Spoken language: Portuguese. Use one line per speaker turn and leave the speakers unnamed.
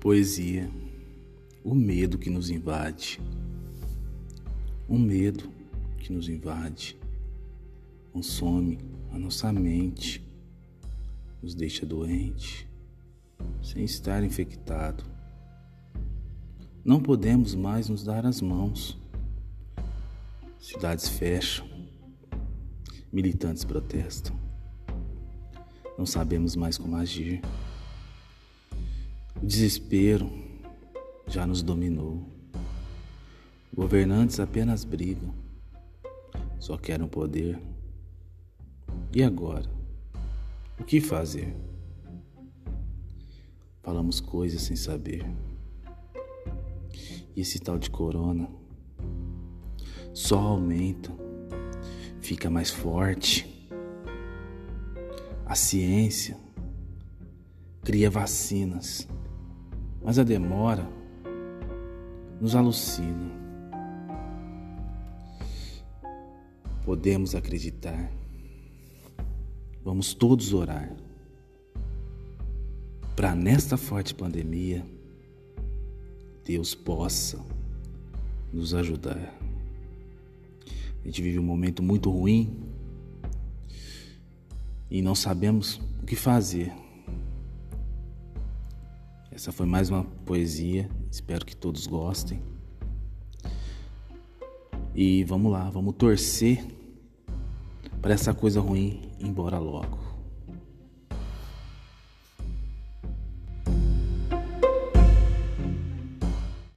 Poesia, o medo que nos invade, um medo que nos invade, consome a nossa mente, nos deixa doente, sem estar infectado. Não podemos mais nos dar as mãos. Cidades fecham, militantes protestam. Não sabemos mais como agir. O desespero já nos dominou. Governantes apenas brigam, só querem poder. E agora? O que fazer? Falamos coisas sem saber. E esse tal de corona só aumenta, fica mais forte. A ciência cria vacinas mas a demora nos alucina. Podemos acreditar. Vamos todos orar para nesta forte pandemia Deus possa nos ajudar. A gente vive um momento muito ruim e não sabemos o que fazer. Essa foi mais uma poesia, espero que todos gostem. E vamos lá, vamos torcer para essa coisa ruim ir embora logo.